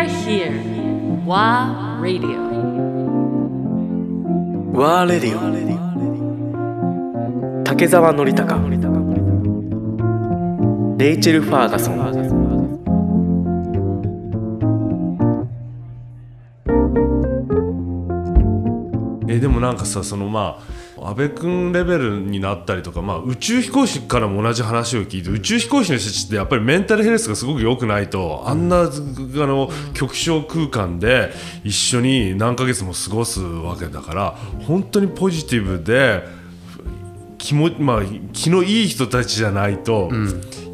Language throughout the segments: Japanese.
are here. WA Radio. Wa Radio. 竹澤典孝レイチェル・ファーガソンえでもなんかさそのまあ安倍君レベルになったりとか、まあ、宇宙飛行士からも同じ話を聞いて宇宙飛行士の人たちってやっぱりメンタルヘルスがすごく良くないとあんな、あの極小空間で一緒に何ヶ月も過ごすわけだから本当にポジティブで気も、まあ、気のいい人たちじゃないと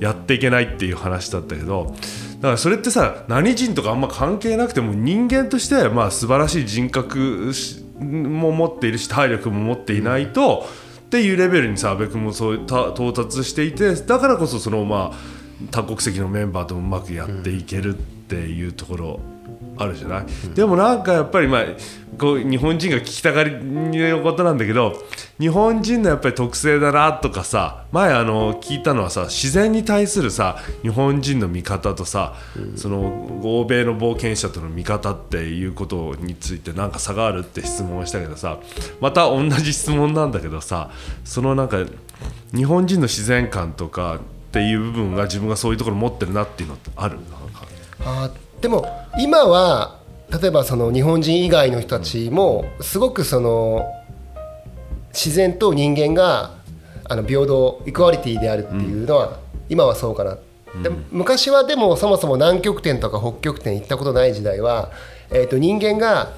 やっていけないっていう話だったけど。だからそれってさ何人とかあんま関係なくても人間としてまあ素晴らしい人格も持っているし体力も持っていないと、っていうレベルにさ阿部君もそうた到達していてだからこそそのまあ多国籍のメンバーともうまくやっていけるっていうところあるじゃない、でもなんかやっぱりまあこう日本人が聞きたがりのことなんだけど日本人のやっぱり特性だなとかさ前あの聞いたのはさ自然に対するさ日本人の見方とさ、その欧米の冒険者との見方っていうことについてなんか差があるって質問をしたけどさまた同じ質問なんだけどさそのなんか日本人の自然観とかっていう部分が自分がそういうところ持ってるなっていうのってある？なんか。あでも今は例えばその日本人以外の人たちもすごくその自然と人間があの平等イクアリティであるっていうのは今はそうかな、で昔はでもそもそも南極点とか北極点行ったことない時代は、えー、と人間が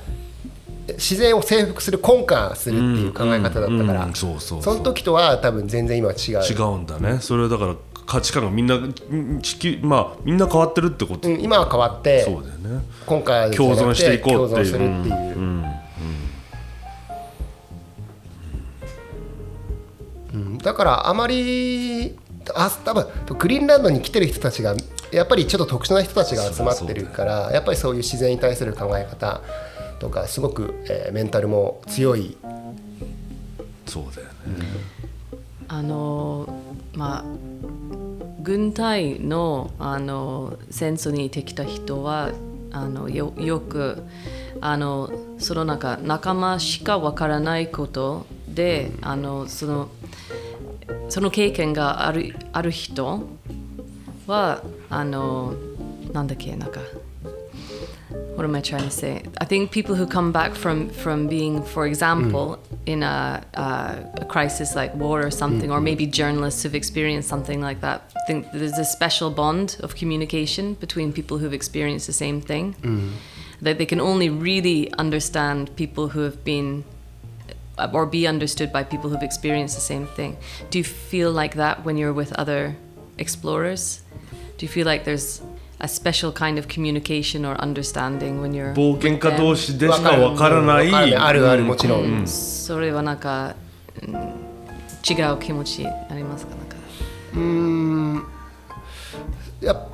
自然を征服する根幹するっていう考え方だったから、その時とは多分全然今は違う。違うんだね。それはだから価値観がみんなん地球まあみんな変わってるってこと、うん今は変わってそうだよね。今回共存していこうっていう。共存するっていう、うんうん。だからあまりあ多分グリーンランドに来てる人たちがやっぱりちょっと特殊な人たちが集まってるからやっぱりそういう自然に対する考え方とかすごく、えーメンタルも強い。そうだよね、あのまあ軍隊のあの戦争に行ってきた人はあのよよくあのその中仲間しかわからないことで、あのそのその経験があるある人はあのなんだっけなんか what am I trying to say? I think people who come back from from being, for example, in a, a, a crisis like war or something, or mm-hmm. maybe journalists who've experienced something like that, think there's a special bond of communication between people who've experienced the same thing. Mm-hmm. That they can only really understand people who have been or be understood by people who've experienced the same thing. Do you feel like that when you're with other explorers? Do you feel like there's a special kind of communication or understanding when you're 冒険家同?士でしかわからない。わあるあるうん。もちろん、それはなんか、うん違う気持ちありますか？なんか。やっ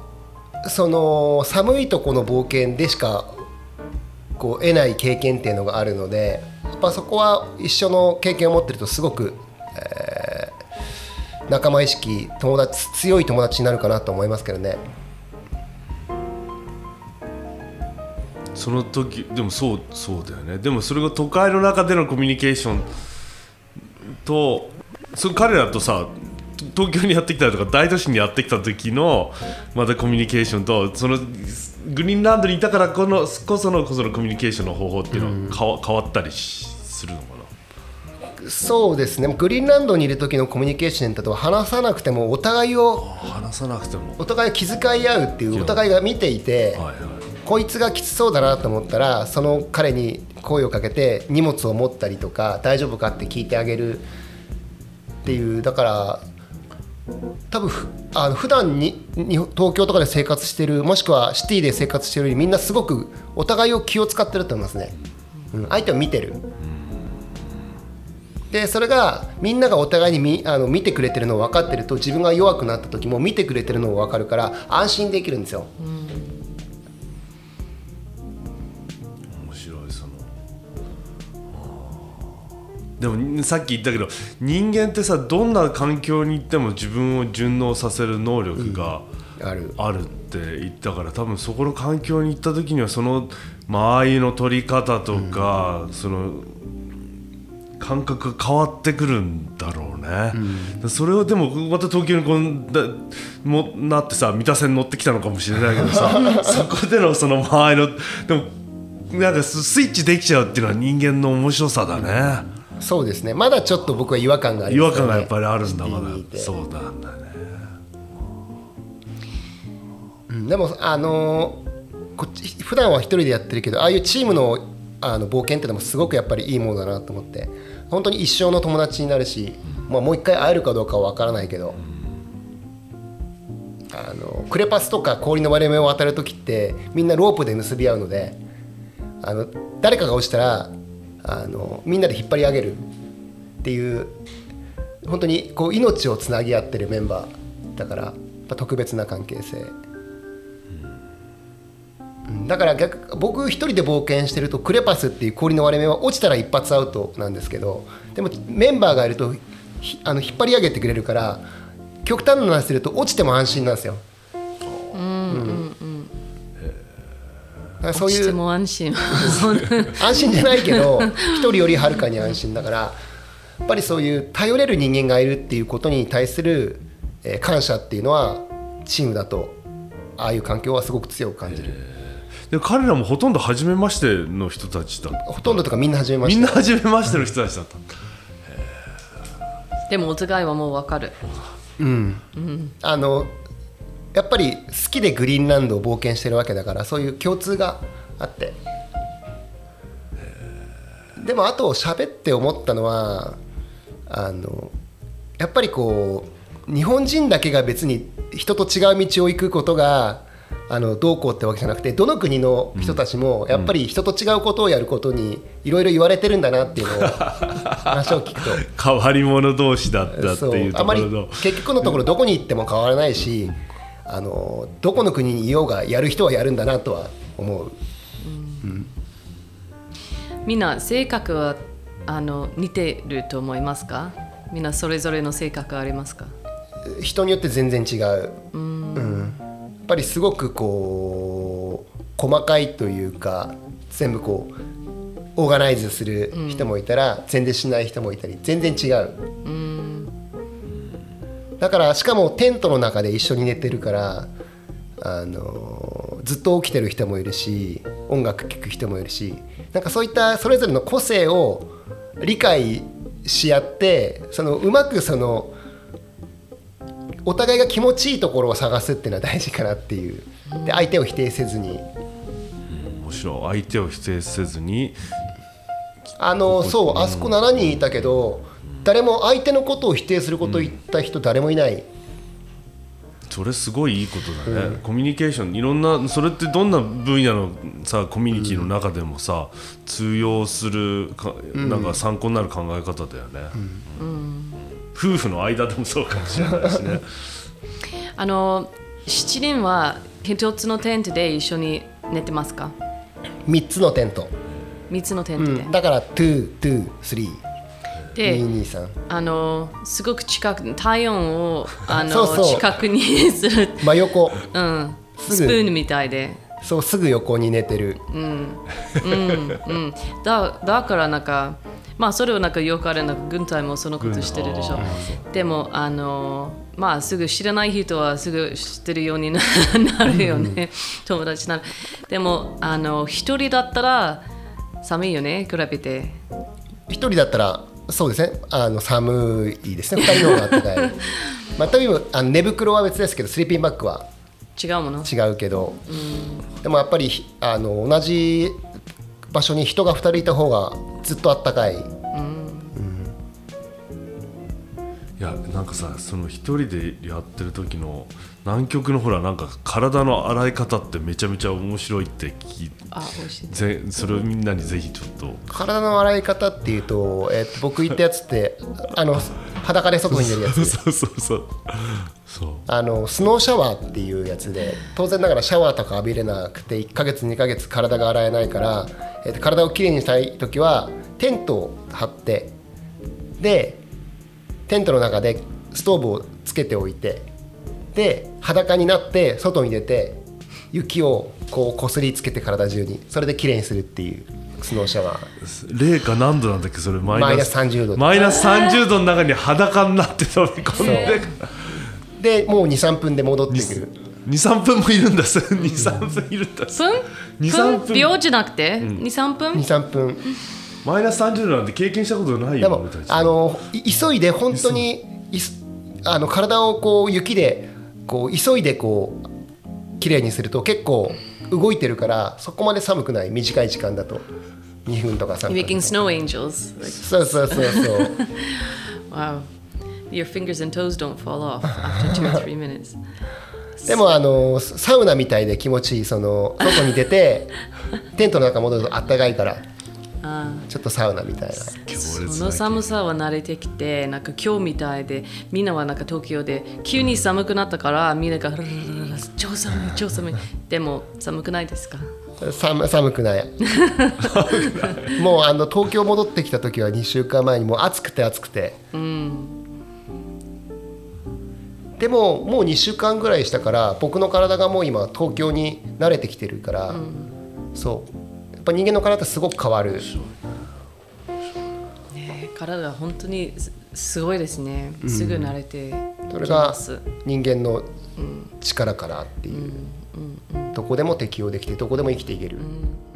その寒いとこの冒険でしかこう得ない経験っていうのがあるのでやっぱそこは一緒の経験を持ってるとすごく、えー仲間意識友達強い友達になるかなと思いますけどね。その時でもそうそうだよね。でもそれが都会の中でのコミュニケーションとそれ彼らとさ東京にやってきたりとか大都市にやってきた時のまたコミュニケーションとそのグリーンランドにいたからこのこそのこそのコミュニケーションの方法っていうのは変わ,、変わったりしするのかな？そうですね。グリーンランドにいる時のコミュニケーションだと話さなくてもお互いを話さなくても。お互いを気遣い合うっていうお互いが見ていて、はいはいこいつがきつそうだなと思ったらその彼に声をかけて荷物を持ったりとか大丈夫かって聞いてあげるっていうだから多分ふあの普段にに東京とかで生活してるもしくはシティで生活してるよりみんなすごくお互いを気を使ってると思いますね、うん、相手を見てる。でそれがみんながお互いに見あの見てくれてるのを分かってると自分が弱くなった時も見てくれてるのも分かるから安心できるんですよ、面白いそのでもさっき言ったけど人間ってさどんな環境に行っても自分を順応させる能力がある。あるって言ったから多分そこの環境に行った時にはその間合いの取り方とか、その感覚が変わってくるんだろうね、それをでもまた東京にこうだもなってさ三田線乗ってきたのかもしれないけどさ そこでのその間合いのでもなんかススイッチできちゃうっていうのは人間の面白さだね、そうですね。まだちょっと僕は違和感があり違ますよね。和感がやっぱりあるんだまだ。そうなんだね。うんでもあのーこっち普段は一人でやってるけどああいうチームのあの冒険ってのもすごくやっぱりいいものだなと思って。本当に一生の友達になるし、まあ、もう一回会えるかどうかは分からないけど、あのクレパスとか氷の割れ目を渡る時ってみんなロープで結び合うのであの誰かが落ちたらあのみんなで引っ張り上げるっていう本当にこう命をつなぎ合ってるメンバーだから特別な関係性。うんだから逆僕一人で冒険してるとクレパスっていう氷の割れ目は落ちたら一発アウトなんですけどでもメンバーがいるとあの引っ張り上げてくれるから極端な話すると落ちても安心なんですよ。そういうも安心。安心じゃないけど一人よりはるかに安心だからやっぱりそういう頼れる人間がいるっていうことに対する、えー感謝っていうのはチームだとああいう環境はすごく強く感じる。で彼らもほとんど初めましての人たちだった。ほとんどとかみんな始めまみんな。初めましての人たちだった、でもお互いはもう分かる。あのやっぱり好きでグリーンランドを冒険してるわけだからそういう共通があって。でもあと喋って思ったのはあのやっぱりこう日本人だけが別に人と違う道を行くことがあのどうこうってわけじゃなくてどの国の人たちもやっぱり人と違うことをやることにいろいろ言われてるんだなっていうのを話を聞くと。変わり者同士だったっていうあまりところの。結局のところどこに行っても変わらないしあのどこの国にいようがやる人はやるんだなとは思う。みんな性格はあの似てると思いますか？みんなそれぞれの性格ありますか？人によって全然違う、うん。やっぱりすごくこう細かいというか全部こうオーガナイズする人もいたら、全然しない人もいたり全然違う、だからしかもテントの中で一緒に寝てるからあのずっと起きてる人もいるし音楽聴く人もいるしなんかそういったそれぞれの個性を理解し合ってそのうまくそのお互いが気持ちいいところを探すっていうのは大事かなっていう。で相手を否定せずに。面白い。相手を否定せずに。あのそうあそこ7人いたけど誰も相手のことを否定することを言った人誰もいない、それすごいいいことだね、コミュニケーションいろんなそれってどんな分野のさコミュニティの中でもさ、通用するかなんか参考になる考え方だよね、夫婦の間でもそうかもしれないしね。あの7人は一つのテントで一緒に寝てますか？3つのテント、3つのテントで、うん、だから223で223あのすごく近く体温を あの近くにする、真横。うん、スプーンみたいで。そうすぐ横に寝てる。うん。うん、だだからなんかまあそれはなんかよくあるなんか軍隊もそのことしてるでしょ。でもあのまあすぐ知らない人はすぐ知ってるようにななるよね、友達ならでもあの一人だったら寒いよね比べて。一人だったらそうですね。あの寒いですね。二人の方が暖かい。まあ多分あの寝袋は別ですけどスリーピンバッグは。違うもの？違うけど、でもやっぱりあの同じ場所に人が2人いた方がずっとあったかいいやなんかさその一人でやってる時の南極のほらなんか体の洗い方ってめちゃめちゃ面白いって聞いぜそれをみんなにぜひちょっと。体の洗い方っていうと、えーと僕言ったやつってあの裸で外に出るやつ。そうそうそう。そう。あのスノーシャワーっていうやつで当然ながらシャワーとか浴びれなくて1ヶ月2ヶ月体が洗えないから、えーと体をきれいにしたい時はテントを張ってでテントの中でストーブをつけておいてで裸になって外に出て雪をこうこすりつけて体中にそれできれいにするっていうスノーシャワー零下何度なんだっけそれマイナスマイナス30度。マイナス30度の中に裸になって飛び込んで。でもう23分で戻ってくる。23分もいるんだ。23分いるんだ。分2 3分。分秒じゃなくて、二23分？23分マイナス30度なんて経験したことないでもよ俺たち。あのい急いで本当にいすあの体をこう雪でこう急いでこう綺麗にすると結構動いてるからそこまで寒くない。短い時間だと。2分とか3 You're 分 making snow angels. そうそうそうそう。Wow. Your fingers and toes don't fall off after two or three minutes. でもあのサウナみたいで気持ちいい。その外に出て テントの中戻るとあったかいからちょっとサウナみたいな。その寒さは慣れてきてなんか今日みたいでみんなはなんか東京で急に寒くなったからみんなが超寒い超寒い。でも寒くないですか？寒寒くない。もうあの東京戻ってきた時は2週間前にもう暑くて暑くて、でももう2週間ぐらいしたから僕の体がもう今東京に慣れてきてるから、そう。やっぱ人間の体ってすごく変わる。ね体が本当にすすごいですね。すぐ慣れてきそれが人間の力からっていう、どこでも適応できてどこでも生きていける、うん